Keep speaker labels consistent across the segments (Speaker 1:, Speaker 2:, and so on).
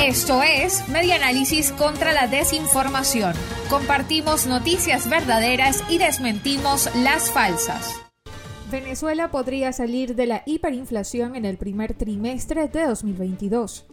Speaker 1: Esto es Media Análisis contra la Desinformación. Compartimos noticias verdaderas y desmentimos las falsas. Venezuela podría salir de la hiperinflación en el primer trimestre de 2022.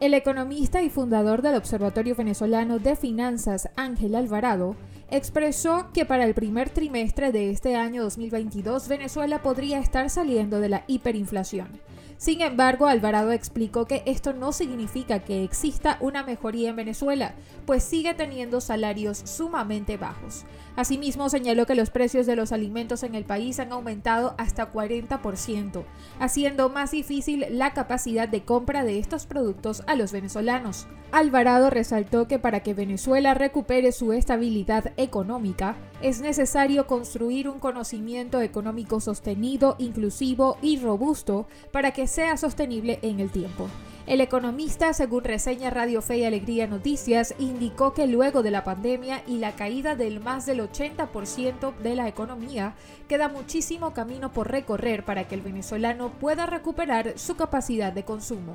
Speaker 1: El economista y fundador del Observatorio Venezolano de Finanzas, Ángel Alvarado, expresó que para el primer trimestre de este año 2022 Venezuela podría estar saliendo de la hiperinflación. Sin embargo, Alvarado explicó que esto no significa que exista una mejoría en Venezuela, pues sigue teniendo salarios sumamente bajos. Asimismo, señaló que los precios de los alimentos en el país han aumentado hasta 40%, haciendo más difícil la capacidad de compra de estos productos a los venezolanos. Alvarado resaltó que para que Venezuela recupere su estabilidad económica, es necesario construir un conocimiento económico sostenido, inclusivo y robusto para que sea sostenible en el tiempo. El economista, según reseña Radio Fe y Alegría Noticias, indicó que luego de la pandemia y la caída del más del 80% de la economía, queda muchísimo camino por recorrer para que el venezolano pueda recuperar su capacidad de consumo.